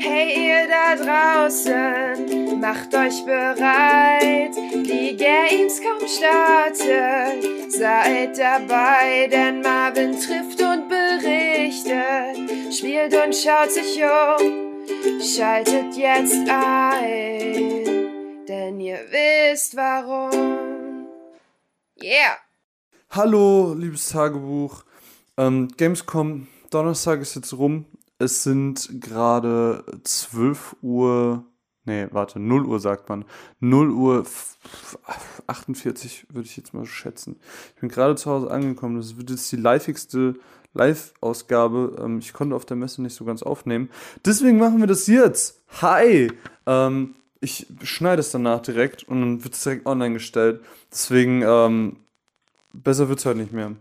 Hey ihr da draußen, macht euch bereit. Die Gamescom startet, seid dabei, denn Marvin trifft und berichtet, spielt und schaut sich um. Schaltet jetzt ein, denn ihr wisst warum. Yeah! Hallo, liebes Tagebuch. Ähm, Gamescom, Donnerstag ist jetzt rum. Es sind gerade 12 Uhr. Nee, warte, 0 Uhr sagt man. 0 Uhr 48 würde ich jetzt mal schätzen. Ich bin gerade zu Hause angekommen. Das wird jetzt die liveigste Live-Ausgabe. Ähm, ich konnte auf der Messe nicht so ganz aufnehmen. Deswegen machen wir das jetzt. Hi! Ähm, ich schneide es danach direkt und dann wird es direkt online gestellt. Deswegen, ähm, besser wird es halt nicht mehr.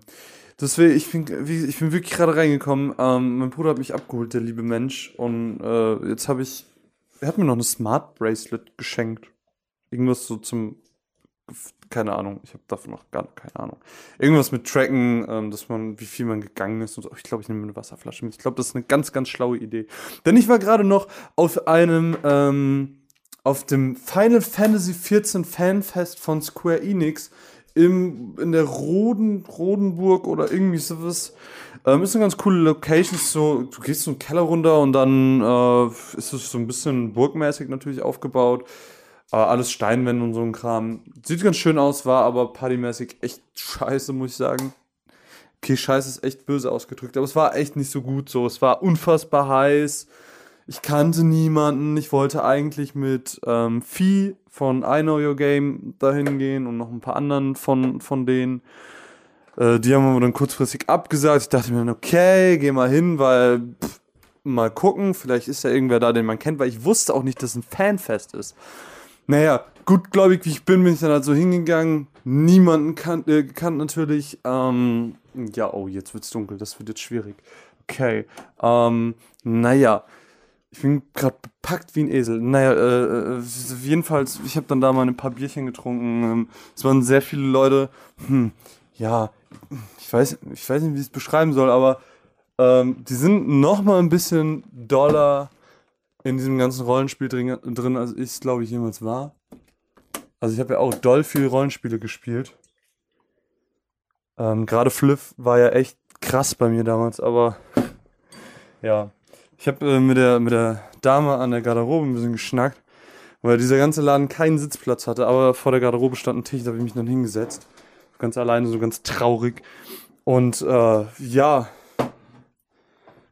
Deswegen, ich bin, ich bin wirklich gerade reingekommen. Ähm, mein Bruder hat mich abgeholt, der liebe Mensch. Und äh, jetzt habe ich, er hat mir noch eine Smart Bracelet geschenkt. Irgendwas so zum, keine Ahnung, ich habe davon noch gar keine Ahnung. Irgendwas mit Tracken, ähm, dass man, wie viel man gegangen ist und so. Ich glaube, ich nehme eine Wasserflasche mit. Ich glaube, das ist eine ganz, ganz schlaue Idee. Denn ich war gerade noch auf einem, ähm, auf dem Final Fantasy XIV Fanfest von Square Enix im, in der Roden, Rodenburg oder irgendwie sowas. Ähm, ist eine ganz coole Location. So, du gehst so einen Keller runter und dann äh, ist es so ein bisschen burgmäßig natürlich aufgebaut. Äh, alles Steinwände und so ein Kram. Sieht ganz schön aus, war aber partymäßig echt scheiße, muss ich sagen. Okay, scheiße ist echt böse ausgedrückt, aber es war echt nicht so gut so. Es war unfassbar heiß. Ich kannte niemanden. Ich wollte eigentlich mit ähm, Vieh von I Know Your Game dahin gehen und noch ein paar anderen von, von denen. Äh, die haben wir dann kurzfristig abgesagt. Ich dachte mir dann, okay, geh mal hin, weil pff, mal gucken, vielleicht ist ja irgendwer da, den man kennt, weil ich wusste auch nicht, dass ein Fanfest ist. Naja, gutgläubig wie ich bin, bin ich dann halt so hingegangen. Niemanden kannt, äh, kannt natürlich. Ähm, ja, oh, jetzt wird's dunkel, das wird jetzt schwierig. Okay. Ähm, naja. Ich bin gerade bepackt wie ein Esel. Naja, äh, äh jedenfalls, ich habe dann da mal ein paar Bierchen getrunken. Ähm, es waren sehr viele Leute. Hm, ja, ich weiß, ich weiß nicht, wie ich es beschreiben soll, aber ähm, die sind noch mal ein bisschen doller in diesem ganzen Rollenspiel drin, drin als ich es, glaube ich, jemals war. Also ich habe ja auch doll viel Rollenspiele gespielt. Ähm, Gerade Fliff war ja echt krass bei mir damals, aber ja. Ich habe äh, mit, der, mit der Dame an der Garderobe ein bisschen geschnackt, weil dieser ganze Laden keinen Sitzplatz hatte, aber vor der Garderobe stand ein Tisch, da habe ich mich dann hingesetzt. Ganz alleine, so ganz traurig. Und äh, ja,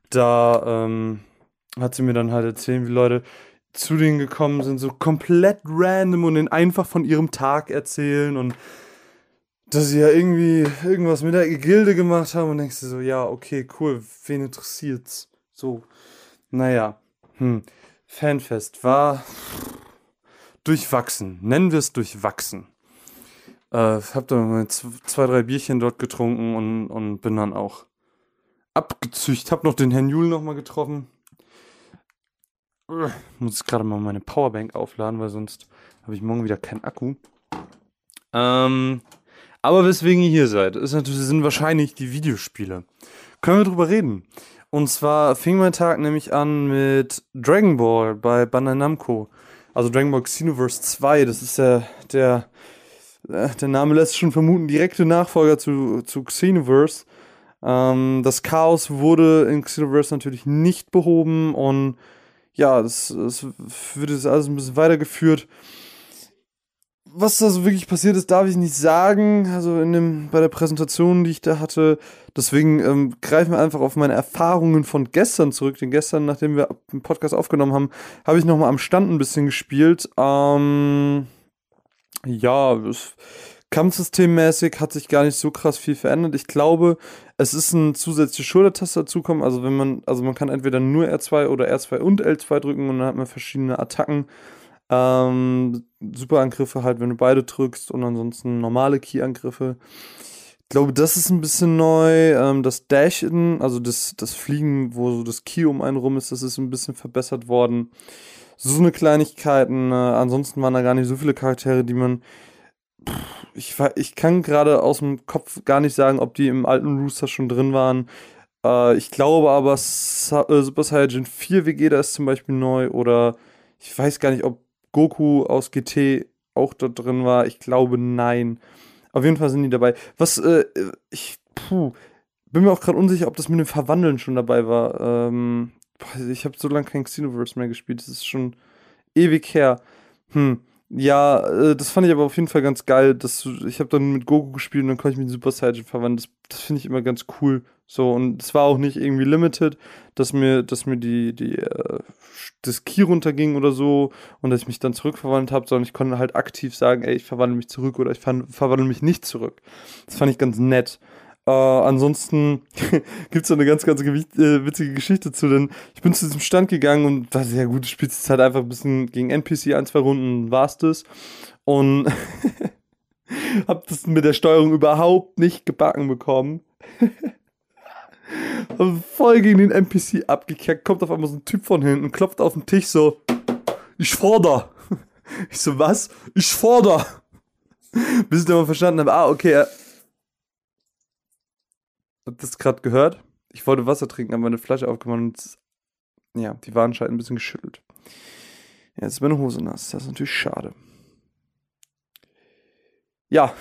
da ähm, hat sie mir dann halt erzählt, wie Leute zu denen gekommen sind, so komplett random und ihnen einfach von ihrem Tag erzählen und dass sie ja irgendwie irgendwas mit der Gilde gemacht haben und denkst du so, ja, okay, cool, wen interessiert's? So, naja, hm. Fanfest war durchwachsen. Nennen wir es durchwachsen. Äh, hab dann zwei, drei Bierchen dort getrunken und, und bin dann auch abgezücht. Hab noch den Herrn Jul nochmal getroffen. Muss gerade mal meine Powerbank aufladen, weil sonst habe ich morgen wieder keinen Akku. Ähm, aber weswegen ihr hier seid, ist natürlich, sind wahrscheinlich die Videospiele. Können wir drüber reden? Und zwar fing mein Tag nämlich an mit Dragon Ball bei Bandai Namco. Also Dragon Ball Xenoverse 2, das ist ja der, äh, der Name lässt schon vermuten, direkte Nachfolger zu, zu Xenoverse. Ähm, das Chaos wurde in Xenoverse natürlich nicht behoben und ja, das wird jetzt alles ein bisschen weitergeführt was da so wirklich passiert ist, darf ich nicht sagen. Also in dem, bei der Präsentation, die ich da hatte. Deswegen ähm, greifen wir einfach auf meine Erfahrungen von gestern zurück. Denn gestern, nachdem wir den Podcast aufgenommen haben, habe ich nochmal am Stand ein bisschen gespielt. Ähm, ja, Kampfsystemmäßig hat sich gar nicht so krass viel verändert. Ich glaube, es ist ein zusätzliche Schultertaste dazukommen. Also wenn man, also man kann entweder nur R2 oder R2 und L2 drücken und dann hat man verschiedene Attacken. Ähm, Superangriffe halt, wenn du beide drückst und ansonsten normale Key-Angriffe. Ich glaube, das ist ein bisschen neu. Ähm, das Dashen, also das, das Fliegen, wo so das Key um einen rum ist, das ist ein bisschen verbessert worden. So eine Kleinigkeiten. Äh, ansonsten waren da gar nicht so viele Charaktere, die man. ich, ich kann gerade aus dem Kopf gar nicht sagen, ob die im alten Rooster schon drin waren. Äh, ich glaube aber äh, Super Saiyajin 4 Vegeta ist zum Beispiel neu oder ich weiß gar nicht, ob Goku aus GT auch dort drin war. Ich glaube nein. Auf jeden Fall sind die dabei. Was, äh, ich, puh, bin mir auch gerade unsicher, ob das mit dem Verwandeln schon dabei war. Ähm, ich habe so lange kein Xenoverse mehr gespielt. Das ist schon ewig her. Hm. Ja, äh, das fand ich aber auf jeden Fall ganz geil. Dass, ich habe dann mit Goku gespielt und dann konnte ich mich in Super Saiyan verwandeln. Das, das finde ich immer ganz cool. So, und es war auch nicht irgendwie limited, dass mir, dass mir die, die, äh, das Key runterging oder so und dass ich mich dann zurückverwandelt habe, sondern ich konnte halt aktiv sagen, ey, ich verwandle mich zurück oder ich ver verwandle mich nicht zurück. Das fand ich ganz nett. Äh, ansonsten es so eine ganz, ganz äh, witzige Geschichte zu, denn ich bin zu diesem Stand gegangen und war sehr gut, du spielst jetzt halt einfach ein bisschen gegen NPC, ein, zwei Runden war's das. Und hab das mit der Steuerung überhaupt nicht gebacken bekommen. voll gegen den NPC abgekackt, kommt auf einmal so ein Typ von hinten, klopft auf den Tisch so, ich forder. Ich so, was? Ich forder. Bis ich dann mal verstanden habe, ah, okay, Habt das gerade gehört? Ich wollte Wasser trinken, habe meine Flasche aufgemacht und ja, die waren anscheinend ein bisschen geschüttelt. Jetzt ist meine Hose nass. Das ist natürlich schade. Ja,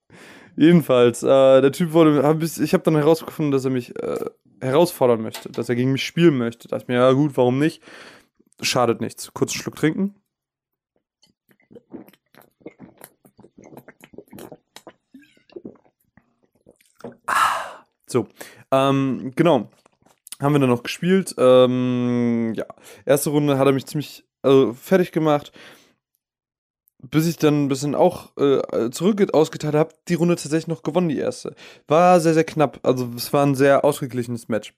jedenfalls, äh, der Typ wurde, hab ich, ich habe dann herausgefunden, dass er mich äh, herausfordern möchte, dass er gegen mich spielen möchte. Da dachte mir, ja gut, warum nicht? Schadet nichts. Kurz einen Schluck trinken. So, ähm, genau. Haben wir dann noch gespielt. Ähm, ja, erste Runde hat er mich ziemlich also, fertig gemacht. Bis ich dann ein bisschen auch äh, zurück ausgeteilt habe, die Runde tatsächlich noch gewonnen, die erste. War sehr, sehr knapp. Also, es war ein sehr ausgeglichenes Match.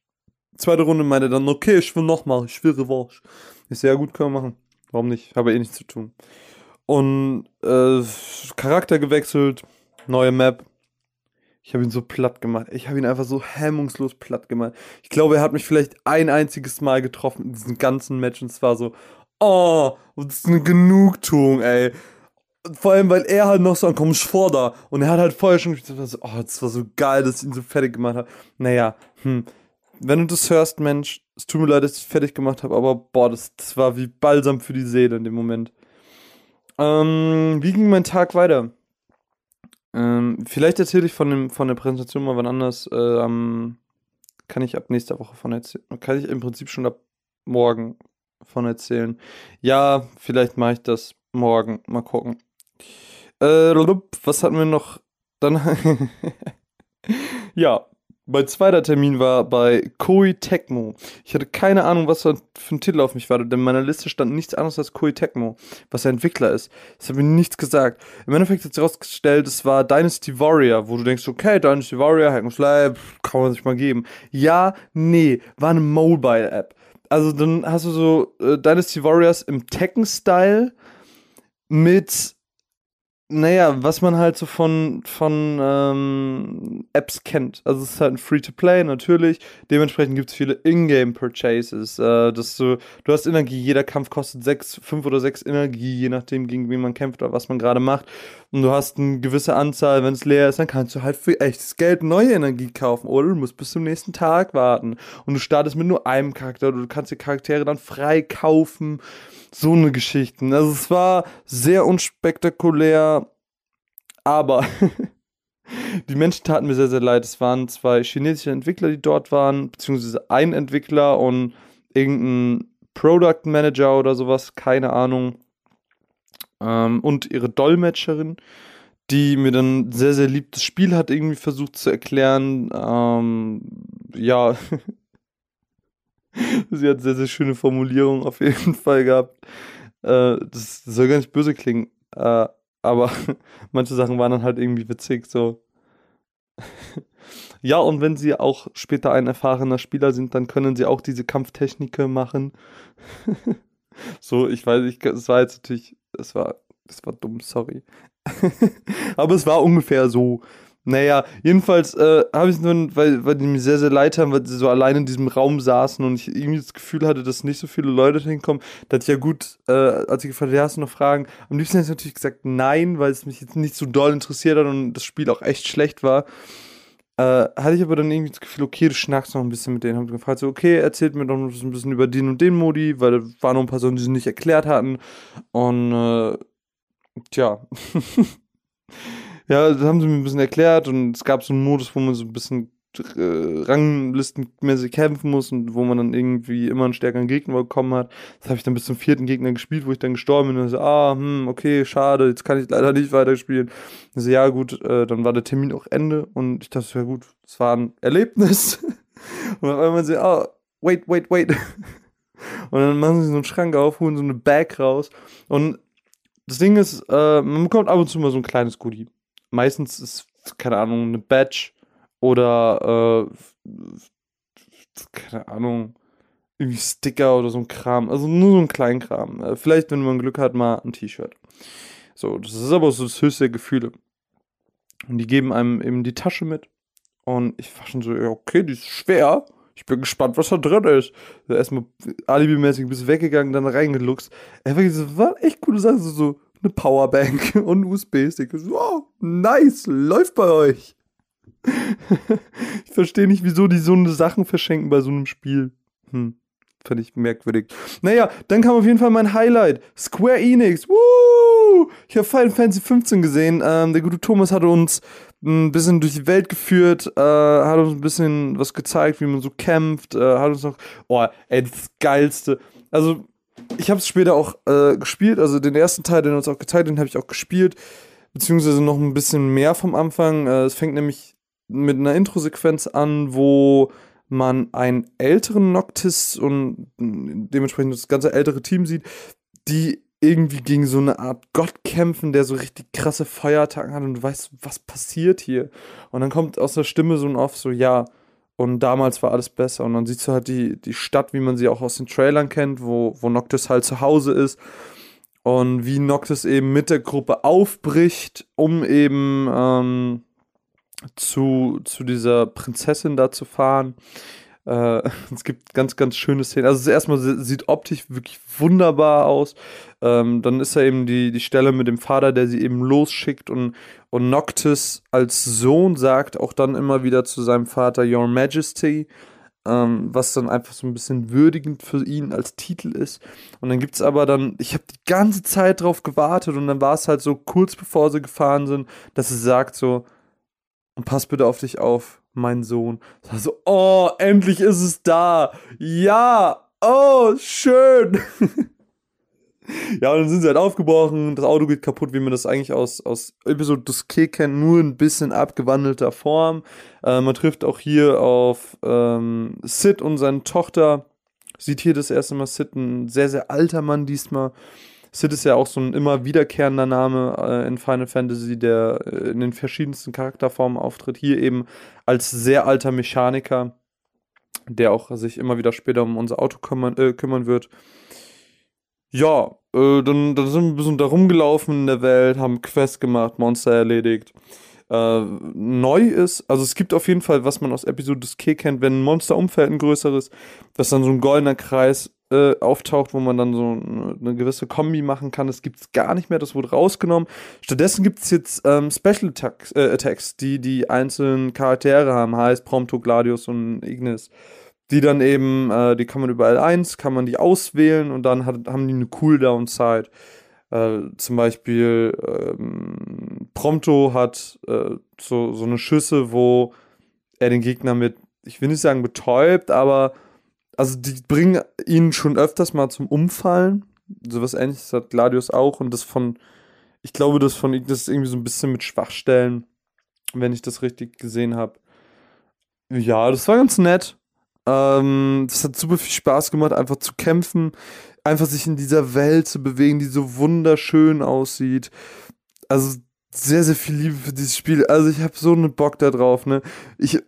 Zweite Runde meinte dann, okay, ich will nochmal, ich will Revanche. Ist sehr gut, können wir machen. Warum nicht? Habe eh nichts zu tun. Und äh, Charakter gewechselt, neue Map, ich habe ihn so platt gemacht. Ich habe ihn einfach so hemmungslos platt gemacht. Ich glaube, er hat mich vielleicht ein einziges Mal getroffen in diesem ganzen Match und es war so, oh, das ist eine Genugtuung, ey. Vor allem, weil er halt noch so ankommt, da. Und er hat halt vorher schon gesagt, so, oh, das war so geil, dass ich ihn so fertig gemacht habe. Naja, hm. Wenn du das hörst, Mensch, es tut mir leid, dass ich fertig gemacht habe, aber boah, das, das war wie Balsam für die Seele in dem Moment. Ähm, wie ging mein Tag weiter? Ähm, vielleicht erzähle ich von, dem, von der Präsentation mal wann anders. Ähm, kann ich ab nächster Woche von erzählen. Kann ich im Prinzip schon ab morgen von erzählen. Ja, vielleicht mache ich das morgen. Mal gucken. Äh, was hatten wir noch? Dann. ja, mein zweiter Termin war bei Koei Tecmo. Ich hatte keine Ahnung, was für ein Titel auf mich war, denn in meiner Liste stand nichts anderes als Koei Tecmo, was der Entwickler ist. Das hat mir nichts gesagt. Im Endeffekt hat sich herausgestellt, es war Dynasty Warrior, wo du denkst, okay, Dynasty Warrior, Hack Slay, kann man sich mal geben. Ja, nee, war eine Mobile-App. Also dann hast du so äh, Dynasty Warriors im Tekken-Style mit naja, was man halt so von, von ähm, Apps kennt. Also es ist halt ein Free-to-Play natürlich. Dementsprechend gibt es viele Ingame-Purchases. Äh, dass du, du hast Energie, jeder Kampf kostet sechs, fünf oder sechs Energie, je nachdem, gegen wen man kämpft oder was man gerade macht. Und du hast eine gewisse Anzahl, wenn es leer ist, dann kannst du halt für echtes Geld neue Energie kaufen. Oder du musst bis zum nächsten Tag warten. Und du startest mit nur einem Charakter. Du kannst die Charaktere dann frei kaufen so eine Geschichten. Also es war sehr unspektakulär, aber die Menschen taten mir sehr, sehr leid. Es waren zwei chinesische Entwickler, die dort waren, beziehungsweise ein Entwickler und irgendein Product Manager oder sowas, keine Ahnung. Ähm, und ihre Dolmetscherin, die mir dann sehr, sehr lieb das Spiel hat irgendwie versucht zu erklären. Ähm, ja, Sie hat sehr, sehr schöne Formulierungen auf jeden Fall gehabt. Äh, das, soll gar nicht böse klingen, äh, aber manche Sachen waren dann halt irgendwie witzig, so. ja, und wenn sie auch später ein erfahrener Spieler sind, dann können sie auch diese Kampftechniken machen. so, ich weiß, ich, es war jetzt natürlich, es war, das war dumm, sorry. aber es war ungefähr so. Naja, jedenfalls äh, habe ich es nur, weil, weil die mir sehr, sehr leid haben, weil sie so allein in diesem Raum saßen und ich irgendwie das Gefühl hatte, dass nicht so viele Leute hinkommen. Da hatte ich ja gut, äh, als ich gefragt habe, hast du noch Fragen? Am liebsten hätte ich natürlich gesagt nein, weil es mich jetzt nicht so doll interessiert hat und das Spiel auch echt schlecht war. Äh, hatte ich aber dann irgendwie das Gefühl, okay, du schnackst noch ein bisschen mit denen. Hab gefragt, so, okay, erzählt mir doch noch ein bisschen über den und den Modi, weil da waren noch ein paar Sachen, die sie nicht erklärt hatten. Und, äh, tja. ja, das haben sie mir ein bisschen erklärt und es gab so einen Modus, wo man so ein bisschen ranglistenmäßig kämpfen muss und wo man dann irgendwie immer einen stärkeren Gegner bekommen hat. Das habe ich dann bis zum vierten Gegner gespielt, wo ich dann gestorben bin und so, ah, hm, okay, schade, jetzt kann ich leider nicht weiterspielen. Also ja, gut, äh, dann war der Termin auch Ende und ich dachte, ja gut, es war ein Erlebnis. und auf einmal so, ah, wait, wait, wait. und dann machen sie so einen Schrank auf, holen so eine Bag raus und das Ding ist, äh, man bekommt ab und zu mal so ein kleines Goodie. Meistens ist, keine Ahnung, eine Badge oder, äh, keine Ahnung, irgendwie Sticker oder so ein Kram. Also nur so ein Kleinkram. Äh, vielleicht, wenn man Glück hat, mal ein T-Shirt. So, das ist aber so das höchste Gefühle. Und die geben einem eben die Tasche mit. Und ich war schon so, ja, okay, die ist schwer. Ich bin gespannt, was da drin ist. Erstmal alibimäßig bisschen weggegangen, dann reingeluchst. Er war so, war echt coole Sache. So, so eine Powerbank und ein USB-Stick. So, oh, nice, läuft bei euch. ich verstehe nicht, wieso die so eine Sachen verschenken bei so einem Spiel. Hm. Fand ich merkwürdig. Naja, dann kam auf jeden Fall mein Highlight. Square Enix. Woo! Ich habe Final Fantasy 15 gesehen. Ähm, der gute Thomas hatte uns ein bisschen durch die Welt geführt, äh, hat uns ein bisschen was gezeigt, wie man so kämpft, äh, hat uns noch, oh, ey, das Geilste. Also, ich habe es später auch äh, gespielt, also den ersten Teil, den er uns auch gezeigt, den habe ich auch gespielt, beziehungsweise noch ein bisschen mehr vom Anfang. Äh, es fängt nämlich mit einer Intro-Sequenz an, wo man einen älteren Noctis und dementsprechend das ganze ältere Team sieht, die irgendwie gegen so eine Art Gott kämpfen, der so richtig krasse Feuerattacken hat und du weißt, was passiert hier. Und dann kommt aus der Stimme so ein Off so, ja, und damals war alles besser. Und dann siehst du halt die, die Stadt, wie man sie auch aus den Trailern kennt, wo, wo Noctis halt zu Hause ist. Und wie Noctis eben mit der Gruppe aufbricht, um eben ähm, zu, zu dieser Prinzessin da zu fahren. Äh, es gibt ganz, ganz schöne Szenen. Also erstmal sieht optisch wirklich wunderbar aus. Ähm, dann ist da eben die, die Stelle mit dem Vater, der sie eben losschickt und, und Noctis als Sohn sagt auch dann immer wieder zu seinem Vater Your Majesty. Ähm, was dann einfach so ein bisschen würdigend für ihn als Titel ist. Und dann gibt es aber dann, ich habe die ganze Zeit drauf gewartet und dann war es halt so kurz bevor sie gefahren sind, dass sie sagt so, und pass bitte auf dich auf, mein Sohn. So, also, oh, endlich ist es da. Ja, oh, schön. ja, und dann sind sie halt aufgebrochen, das Auto geht kaputt, wie man das eigentlich aus, aus Episode des K kennt, nur ein bisschen abgewandelter Form. Äh, man trifft auch hier auf ähm, Sid und seine Tochter. Sieht hier das erste Mal Sid, ein sehr, sehr alter Mann diesmal. Sid ist ja auch so ein immer wiederkehrender Name äh, in Final Fantasy, der äh, in den verschiedensten Charakterformen auftritt. Hier eben als sehr alter Mechaniker, der auch sich immer wieder später um unser Auto kümmern, äh, kümmern wird. Ja, äh, dann, dann sind wir ein bisschen da rumgelaufen in der Welt, haben Quest gemacht, Monster erledigt. Äh, neu ist, also es gibt auf jeden Fall, was man aus Episode des K kennt, wenn ein Monster umfällt, ein größeres, dass dann so ein goldener Kreis äh, auftaucht, wo man dann so eine, eine gewisse Kombi machen kann. Das gibt es gar nicht mehr, das wurde rausgenommen. Stattdessen gibt es jetzt ähm, Special Attacks, äh, Attacks, die die einzelnen Charaktere haben, heißt Prompto, Gladius und Ignis. Die dann eben, äh, die kann man über L1, kann man die auswählen und dann hat, haben die eine Cooldown-Zeit. Äh, zum Beispiel ähm, Prompto hat äh, so, so eine Schüsse, wo er den Gegner mit, ich will nicht sagen betäubt, aber also die bringen ihn schon öfters mal zum Umfallen. Sowas ähnliches hat Gladius auch und das von, ich glaube, das von das ist irgendwie so ein bisschen mit Schwachstellen, wenn ich das richtig gesehen habe. Ja, das war ganz nett. Ähm, das hat super viel Spaß gemacht, einfach zu kämpfen, einfach sich in dieser Welt zu bewegen, die so wunderschön aussieht. Also sehr, sehr viel Liebe für dieses Spiel. Also ich habe so einen Bock da drauf, ne? Ich äh,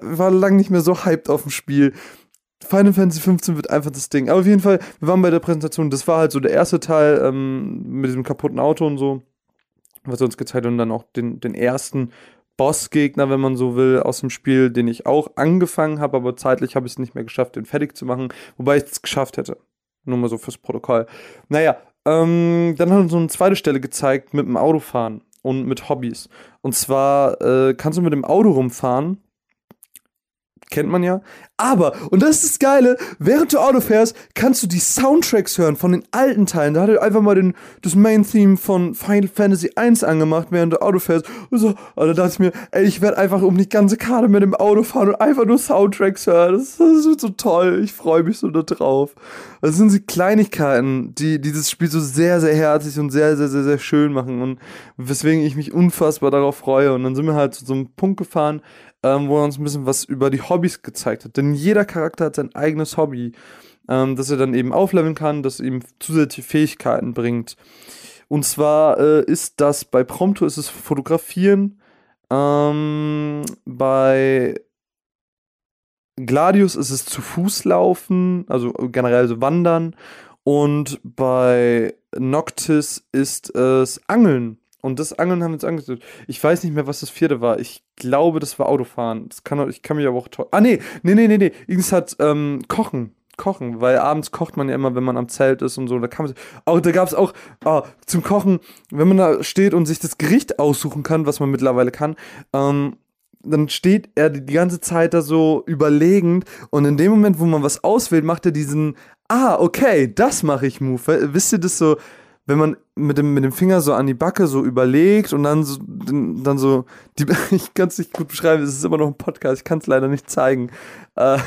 war lange nicht mehr so hyped auf dem Spiel. Final Fantasy 15 wird einfach das Ding. Aber auf jeden Fall, wir waren bei der Präsentation, das war halt so der erste Teil ähm, mit diesem kaputten Auto und so, was er uns gezeigt hat und dann auch den, den ersten Bossgegner, wenn man so will, aus dem Spiel, den ich auch angefangen habe, aber zeitlich habe ich es nicht mehr geschafft, den fertig zu machen, wobei ich es geschafft hätte. Nur mal so fürs Protokoll. Naja, ähm, dann hat uns so eine zweite Stelle gezeigt mit dem Autofahren. und mit Hobbys. Und zwar äh, kannst du mit dem Auto rumfahren kennt man ja. Aber, und das ist das Geile, während du Auto fährst, kannst du die Soundtracks hören von den alten Teilen. Da hat er einfach mal den, das Main-Theme von Final Fantasy 1 angemacht, während du Auto fährst. Und, so, und da dachte ich mir, ey, ich werde einfach um die ganze Karte mit dem Auto fahren und einfach nur Soundtracks hören. Das, das wird so toll. Ich freue mich so da drauf. Das sind die Kleinigkeiten, die dieses Spiel so sehr, sehr herzlich und sehr, sehr, sehr, sehr schön machen und weswegen ich mich unfassbar darauf freue. Und dann sind wir halt zu so einem Punkt gefahren, ähm, wo er uns ein bisschen was über die Hobbys gezeigt hat. Denn jeder Charakter hat sein eigenes Hobby, ähm, das er dann eben aufleveln kann, das ihm zusätzliche Fähigkeiten bringt. Und zwar äh, ist das bei Prompto ist es Fotografieren, ähm, bei Gladius ist es zu Fuß laufen, also generell so wandern. Und bei Noctis ist es Angeln. Und das Angeln haben wir uns angeguckt. Ich weiß nicht mehr, was das vierte war. Ich glaube, das war Autofahren. Das kann, ich kann mich aber auch toll. Ah, nee, nee, nee, nee, nee. Irgendwas hat ähm, Kochen. Kochen, weil abends kocht man ja immer, wenn man am Zelt ist und so. Da kann man, oh, da gab es auch oh, zum Kochen, wenn man da steht und sich das Gericht aussuchen kann, was man mittlerweile kann, ähm, dann steht er die ganze Zeit da so überlegend und in dem Moment, wo man was auswählt, macht er diesen, ah, okay, das mache ich Move. Wisst ihr das so? Wenn man mit dem, mit dem Finger so an die Backe so überlegt und dann so, dann so, die, ich kann es nicht gut beschreiben, es ist immer noch ein Podcast, ich kann es leider nicht zeigen. Äh,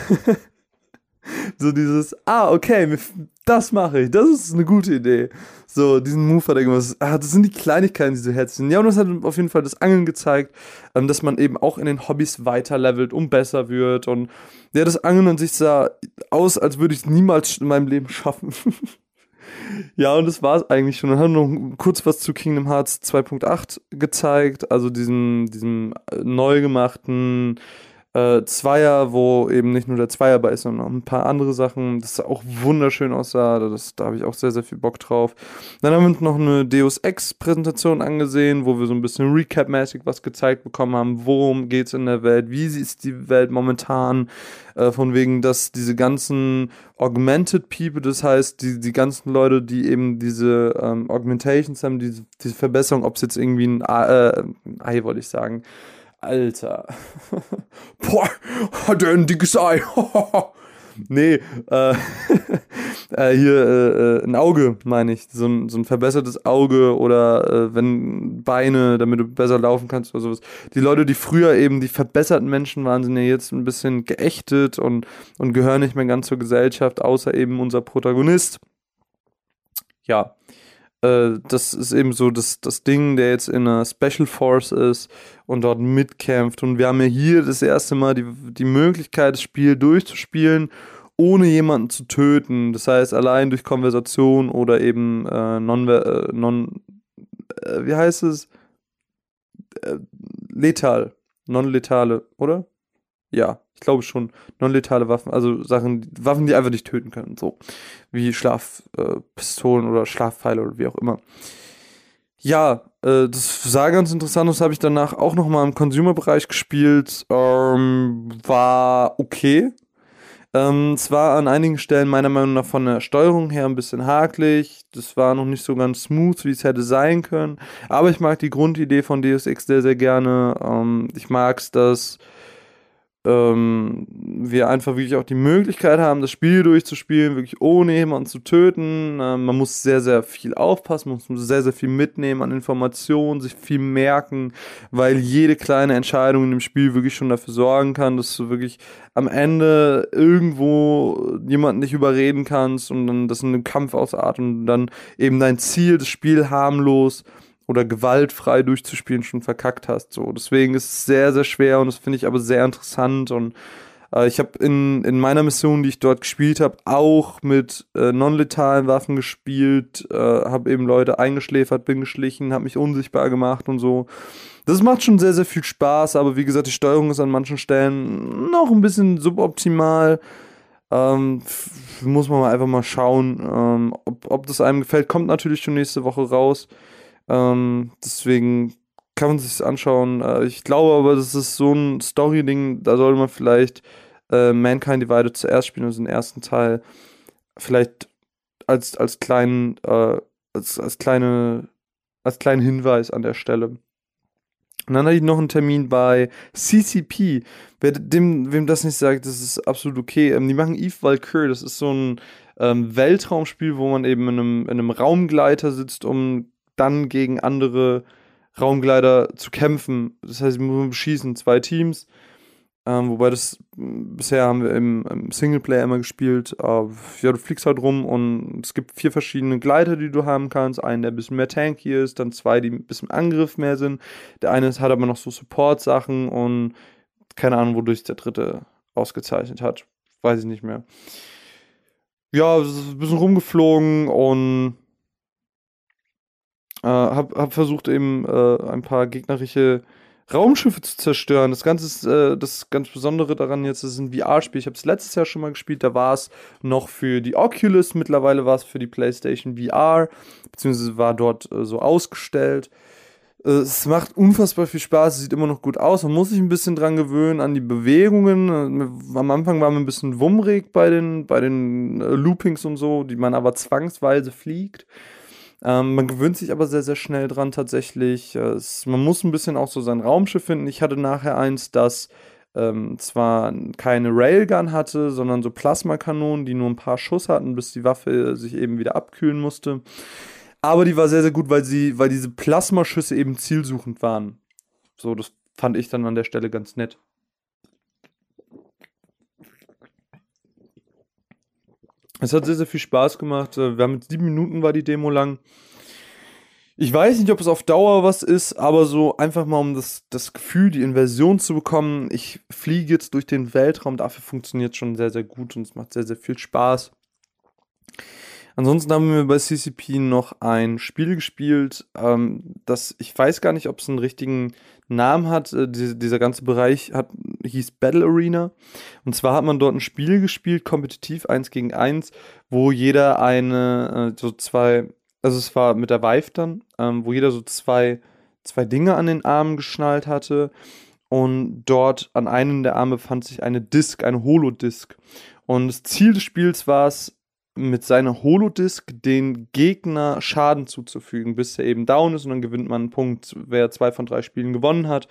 so dieses, ah, okay, das mache ich, das ist eine gute Idee. So, diesen Move hat er gemacht. Ah, das sind die Kleinigkeiten, die so herzlich sind. Ja, und das hat auf jeden Fall das Angeln gezeigt, ähm, dass man eben auch in den Hobbys weiterlevelt und besser wird. Und ja, das Angeln an sich sah aus, als würde ich es niemals in meinem Leben schaffen. Ja, und das war es eigentlich schon. Dann haben wir noch kurz was zu Kingdom Hearts 2.8 gezeigt, also diesem, diesem neu gemachten äh, Zweier, wo eben nicht nur der Zweier bei ist, sondern auch ein paar andere Sachen, das auch wunderschön aussah. Das, da habe ich auch sehr, sehr viel Bock drauf. Dann haben wir uns noch eine Deus Ex-Präsentation angesehen, wo wir so ein bisschen Recap-mäßig was gezeigt bekommen haben. Worum geht es in der Welt? Wie ist die Welt momentan? Äh, von wegen, dass diese ganzen Augmented People, das heißt, die, die ganzen Leute, die eben diese ähm, Augmentations haben, diese, diese Verbesserung, ob es jetzt irgendwie ein äh, Ei, wollte ich sagen, Alter. Boah, hat er ein dickes Ei. nee, äh, äh, hier äh, äh, ein Auge, meine ich. So ein, so ein verbessertes Auge oder äh, wenn Beine, damit du besser laufen kannst oder sowas. Die Leute, die früher eben die verbesserten Menschen waren, sind ja jetzt ein bisschen geächtet und, und gehören nicht mehr ganz zur Gesellschaft, außer eben unser Protagonist. Ja, äh, das ist eben so das, das Ding, der jetzt in einer Special Force ist und dort mitkämpft. Und wir haben ja hier das erste Mal die, die Möglichkeit, das Spiel durchzuspielen, ohne jemanden zu töten. Das heißt, allein durch Konversation oder eben äh, non, äh, non äh, wie heißt es? Äh, letal. Non-letale, oder? Ja, ich glaube schon. Non-letale Waffen, also Sachen, Waffen, die einfach nicht töten können. So. Wie Schlafpistolen äh, oder Schlafpfeile oder wie auch immer. Ja, äh, das sah ganz interessant Das habe ich danach auch nochmal im Consumer-Bereich gespielt. Ähm, war okay. Ähm, es war an einigen Stellen meiner Meinung nach von der Steuerung her ein bisschen hakelig. Das war noch nicht so ganz smooth, wie es hätte sein können. Aber ich mag die Grundidee von Deus Ex sehr, sehr gerne. Ähm, ich mag es, dass ähm, wir einfach wirklich auch die Möglichkeit haben, das Spiel durchzuspielen, wirklich ohne jemanden zu töten. Ähm, man muss sehr, sehr viel aufpassen, man muss sehr, sehr viel mitnehmen an Informationen, sich viel merken, weil jede kleine Entscheidung in dem Spiel wirklich schon dafür sorgen kann, dass du wirklich am Ende irgendwo jemanden nicht überreden kannst und dann das in einem Kampf ausartet und dann eben dein Ziel, das Spiel harmlos oder gewaltfrei durchzuspielen schon verkackt hast. So, deswegen ist es sehr, sehr schwer und das finde ich aber sehr interessant und äh, ich habe in, in meiner Mission, die ich dort gespielt habe, auch mit äh, non-letalen Waffen gespielt, äh, habe eben Leute eingeschläfert, bin geschlichen, habe mich unsichtbar gemacht und so. Das macht schon sehr, sehr viel Spaß, aber wie gesagt, die Steuerung ist an manchen Stellen noch ein bisschen suboptimal. Ähm, muss man mal einfach mal schauen, ähm, ob, ob das einem gefällt. Kommt natürlich schon nächste Woche raus. Ähm, deswegen kann man sich anschauen. Äh, ich glaube aber, das ist so ein Story-Ding, da sollte man vielleicht äh, Mankind Divided zuerst spielen, also den ersten Teil. Vielleicht als, als kleinen, äh, als, als kleine, als kleinen Hinweis an der Stelle. Und dann hatte ich noch einen Termin bei CCP. Wer dem, wem das nicht sagt, das ist absolut okay. Ähm, die machen Eve Valkyrie. Das ist so ein ähm, Weltraumspiel, wo man eben in einem, in einem Raumgleiter sitzt, um dann gegen andere Raumgleiter zu kämpfen. Das heißt, wir beschießen, zwei Teams. Ähm, wobei das bisher haben wir im, im Singleplayer immer gespielt. Äh, ja, du fliegst halt rum und es gibt vier verschiedene Gleiter, die du haben kannst. Einen, der ein bisschen mehr tanky ist, dann zwei, die ein bisschen Angriff mehr sind. Der eine hat aber noch so Support-Sachen und keine Ahnung, wodurch der dritte ausgezeichnet hat. Weiß ich nicht mehr. Ja, ein bisschen rumgeflogen und äh, hab, hab versucht eben äh, ein paar gegnerische Raumschiffe zu zerstören. Das Ganze ist äh, das ganz Besondere daran jetzt, ist ein VR-Spiel. Ich habe es letztes Jahr schon mal gespielt, da war es noch für die Oculus, mittlerweile war es für die PlayStation VR, beziehungsweise war dort äh, so ausgestellt. Äh, es macht unfassbar viel Spaß, es sieht immer noch gut aus. Man muss sich ein bisschen dran gewöhnen an die Bewegungen. Äh, am Anfang war man ein bisschen wummrig bei den, bei den äh, Loopings und so, die man aber zwangsweise fliegt. Ähm, man gewöhnt sich aber sehr, sehr schnell dran tatsächlich. Es, man muss ein bisschen auch so sein Raumschiff finden. Ich hatte nachher eins, das ähm, zwar keine Railgun hatte, sondern so Plasmakanonen, die nur ein paar Schuss hatten, bis die Waffe sich eben wieder abkühlen musste. Aber die war sehr, sehr gut, weil sie, weil diese Plasmaschüsse eben zielsuchend waren. So, das fand ich dann an der Stelle ganz nett. Es hat sehr, sehr viel Spaß gemacht. Äh, wir haben mit sieben Minuten war die Demo lang. Ich weiß nicht, ob es auf Dauer was ist, aber so einfach mal um das, das Gefühl, die Inversion zu bekommen. Ich fliege jetzt durch den Weltraum, dafür funktioniert es schon sehr, sehr gut und es macht sehr, sehr viel Spaß. Ansonsten haben wir bei CCP noch ein Spiel gespielt, ähm, das ich weiß gar nicht, ob es einen richtigen Namen hat. Äh, diese, dieser ganze Bereich hat, hieß Battle Arena. Und zwar hat man dort ein Spiel gespielt, kompetitiv eins gegen eins, wo jeder eine, äh, so zwei, also es war mit der Vive dann, ähm, wo jeder so zwei, zwei Dinge an den Armen geschnallt hatte. Und dort an einem der Arme befand sich eine Disk, eine Holodisk. Und das Ziel des Spiels war es, mit seiner Holodisk den Gegner Schaden zuzufügen, bis er eben down ist und dann gewinnt man einen Punkt. Wer zwei von drei Spielen gewonnen hat,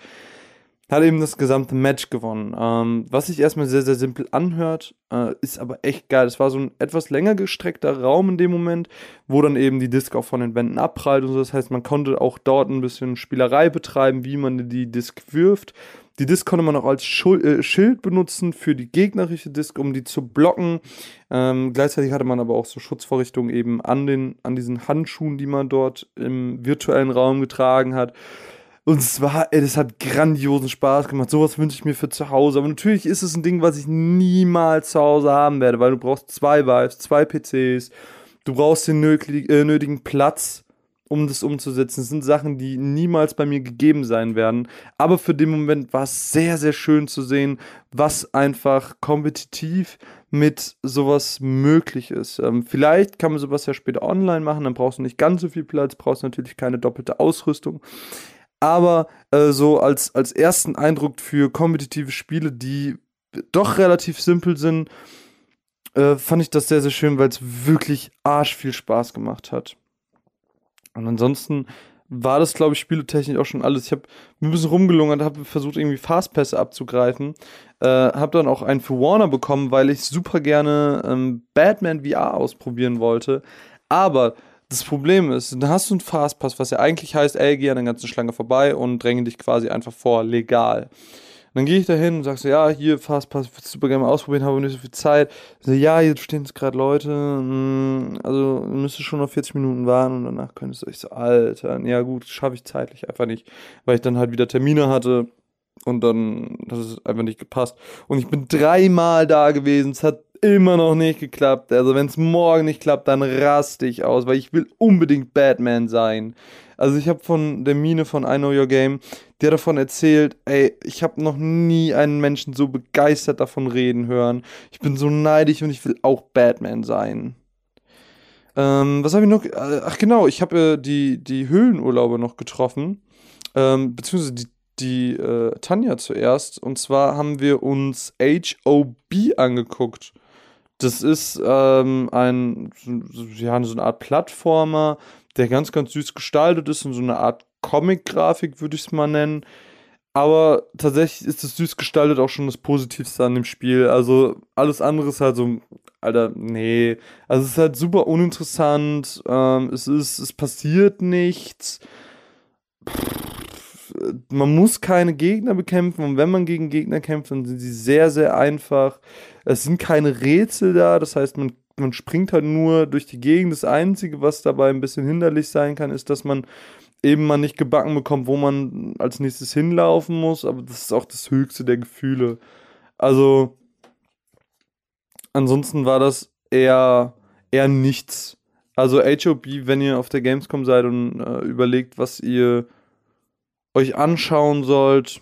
hat eben das gesamte Match gewonnen. Ähm, was sich erstmal sehr, sehr simpel anhört, äh, ist aber echt geil. Es war so ein etwas länger gestreckter Raum in dem Moment, wo dann eben die Disk auch von den Wänden abprallt und so. Das heißt, man konnte auch dort ein bisschen Spielerei betreiben, wie man die Disk wirft. Die Disk konnte man auch als Schul äh, Schild benutzen für die gegnerische Disk, um die zu blocken. Ähm, gleichzeitig hatte man aber auch so Schutzvorrichtungen eben an, den, an diesen Handschuhen, die man dort im virtuellen Raum getragen hat. Und es ey, das hat grandiosen Spaß gemacht. Sowas wünsche ich mir für zu Hause. Aber natürlich ist es ein Ding, was ich niemals zu Hause haben werde, weil du brauchst zwei Vibes, zwei PCs. Du brauchst den äh, nötigen Platz um das umzusetzen. Das sind Sachen, die niemals bei mir gegeben sein werden. Aber für den Moment war es sehr, sehr schön zu sehen, was einfach kompetitiv mit sowas möglich ist. Ähm, vielleicht kann man sowas ja später online machen, dann brauchst du nicht ganz so viel Platz, brauchst natürlich keine doppelte Ausrüstung. Aber äh, so als, als ersten Eindruck für kompetitive Spiele, die doch relativ simpel sind, äh, fand ich das sehr, sehr schön, weil es wirklich arsch viel Spaß gemacht hat. Und ansonsten war das, glaube ich, spieletechnisch auch schon alles. Ich habe ein bisschen rumgelungert, habe versucht, irgendwie Fastpässe abzugreifen. Äh, habe dann auch einen für Warner bekommen, weil ich super gerne ähm, Batman VR ausprobieren wollte. Aber das Problem ist, dann hast du einen Fastpass, was ja eigentlich heißt, ey, geh an der ganzen Schlange vorbei und dränge dich quasi einfach vor, legal dann gehe ich da hin und sag so, ja, hier, Fastpass, würdest du super gerne mal ausprobieren, habe nicht so viel Zeit. So, ja, jetzt stehen jetzt gerade Leute, mh, hm, also müsste schon noch 40 Minuten warten und danach könntest du euch so, Alter, ja gut, schaffe ich zeitlich einfach nicht, weil ich dann halt wieder Termine hatte und dann das ist einfach nicht gepasst. Und ich bin dreimal da gewesen, es hat immer noch nicht geklappt. Also wenn es morgen nicht klappt, dann raste ich aus, weil ich will unbedingt Batman sein. Also ich habe von der Mine von I Know Your Game, der davon erzählt, ey, ich habe noch nie einen Menschen so begeistert davon reden hören. Ich bin so neidisch und ich will auch Batman sein. Ähm, was habe ich noch? Äh, ach genau, ich habe äh, die, die Höhlenurlauber noch getroffen. Ähm, beziehungsweise die, die äh, Tanja zuerst. Und zwar haben wir uns HOB angeguckt. Das ist ähm, ein, ja, so eine Art Plattformer, der ganz, ganz süß gestaltet ist und so eine Art Comic-Grafik, würde ich es mal nennen. Aber tatsächlich ist es süß gestaltet auch schon das Positivste an dem Spiel. Also alles andere ist halt so, Alter, nee. Also es ist halt super uninteressant. Ähm, es ist, es passiert nichts. Man muss keine Gegner bekämpfen und wenn man gegen Gegner kämpft, dann sind sie sehr, sehr einfach. Es sind keine Rätsel da, das heißt, man, man springt halt nur durch die Gegend. Das Einzige, was dabei ein bisschen hinderlich sein kann, ist, dass man eben mal nicht gebacken bekommt, wo man als nächstes hinlaufen muss, aber das ist auch das höchste der Gefühle. Also, ansonsten war das eher, eher nichts. Also HOB, wenn ihr auf der Gamescom seid und äh, überlegt, was ihr euch anschauen sollt,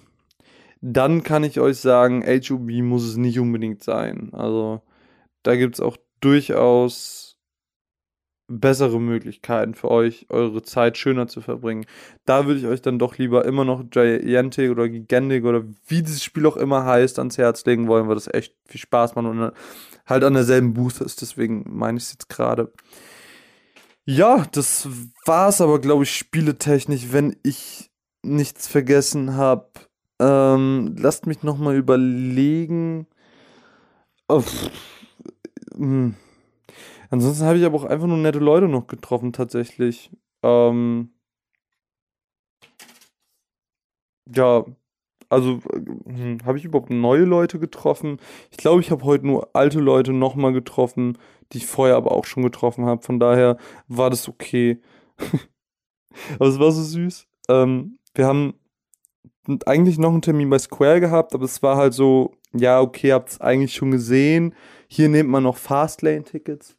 dann kann ich euch sagen, HOB muss es nicht unbedingt sein. Also da gibt es auch durchaus bessere Möglichkeiten für euch, eure Zeit schöner zu verbringen. Da würde ich euch dann doch lieber immer noch Gigantic oder Gigantic oder wie dieses Spiel auch immer heißt, ans Herz legen wollen, weil das echt viel Spaß macht und halt an derselben Booth ist. Deswegen meine ich es jetzt gerade. Ja, das war es aber, glaube ich, spieletechnisch, wenn ich nichts vergessen habe. Ähm, lasst mich nochmal überlegen. Oh, hm. Ansonsten habe ich aber auch einfach nur nette Leute noch getroffen, tatsächlich. Ähm, ja, also hm, habe ich überhaupt neue Leute getroffen? Ich glaube, ich habe heute nur alte Leute nochmal getroffen, die ich vorher aber auch schon getroffen habe. Von daher war das okay. aber es war so süß. Ähm, wir haben eigentlich noch einen Termin bei Square gehabt, aber es war halt so, ja, okay, habt es eigentlich schon gesehen. Hier nehmt man noch Fastlane-Tickets.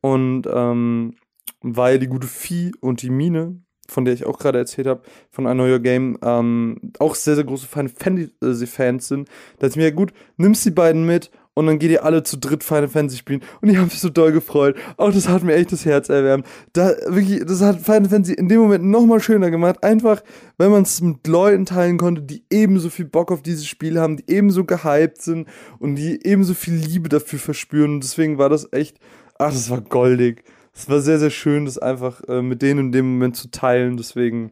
Und ähm, weil die gute Vieh und die Mine, von der ich auch gerade erzählt habe, von I Know Your Game, ähm, auch sehr, sehr große Final Fantasy-Fans sind, da ist mir gut, nimmst die beiden mit und dann geht ihr alle zu dritt Final Fantasy spielen. Und ich habe mich so doll gefreut. Auch das hat mir echt das Herz erwärmt. Da, wirklich, das hat Final Fantasy in dem Moment nochmal schöner gemacht. Einfach, wenn man es mit Leuten teilen konnte, die ebenso viel Bock auf dieses Spiel haben, die ebenso gehypt sind und die ebenso viel Liebe dafür verspüren. Und deswegen war das echt Ach, das war goldig. Es war sehr, sehr schön, das einfach äh, mit denen in dem Moment zu teilen. Deswegen,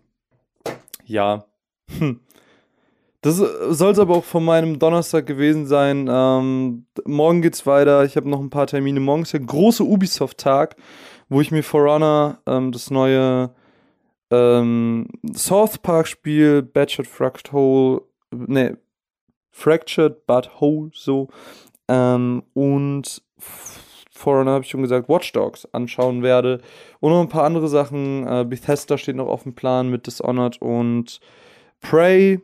ja. Hm. Das äh, soll es aber auch von meinem Donnerstag gewesen sein. Ähm, morgen geht's weiter. Ich habe noch ein paar Termine. Morgen ist der große Ubisoft-Tag, wo ich mir For Honor ähm, das neue ähm, South Park-Spiel, Batched Fractured Hole, ne, Fractured But Whole, so, ähm, und Forerunner habe ich schon gesagt, Watch Dogs anschauen werde. Und noch ein paar andere Sachen. Äh, Bethesda steht noch auf dem Plan mit Dishonored und Prey.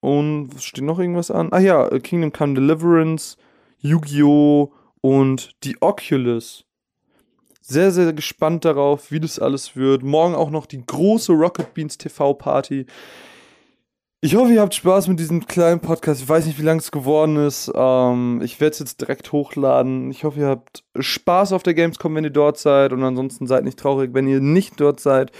Und steht noch irgendwas an? Ah ja, Kingdom Come Deliverance, Yu-Gi-Oh! und die Oculus. Sehr, sehr gespannt darauf, wie das alles wird. Morgen auch noch die große Rocket Beans TV Party. Ich hoffe, ihr habt Spaß mit diesem kleinen Podcast. Ich weiß nicht, wie lang es geworden ist. Ähm, ich werde es jetzt direkt hochladen. Ich hoffe, ihr habt Spaß auf der Gamescom, wenn ihr dort seid. Und ansonsten seid nicht traurig, wenn ihr nicht dort seid.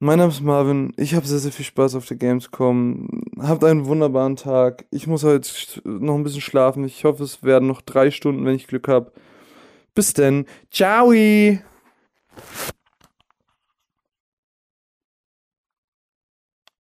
Mein Name ist Marvin. Ich habe sehr, sehr viel Spaß auf der Gamescom. Habt einen wunderbaren Tag. Ich muss heute noch ein bisschen schlafen. Ich hoffe, es werden noch drei Stunden, wenn ich Glück habe. Bis denn. Ciao!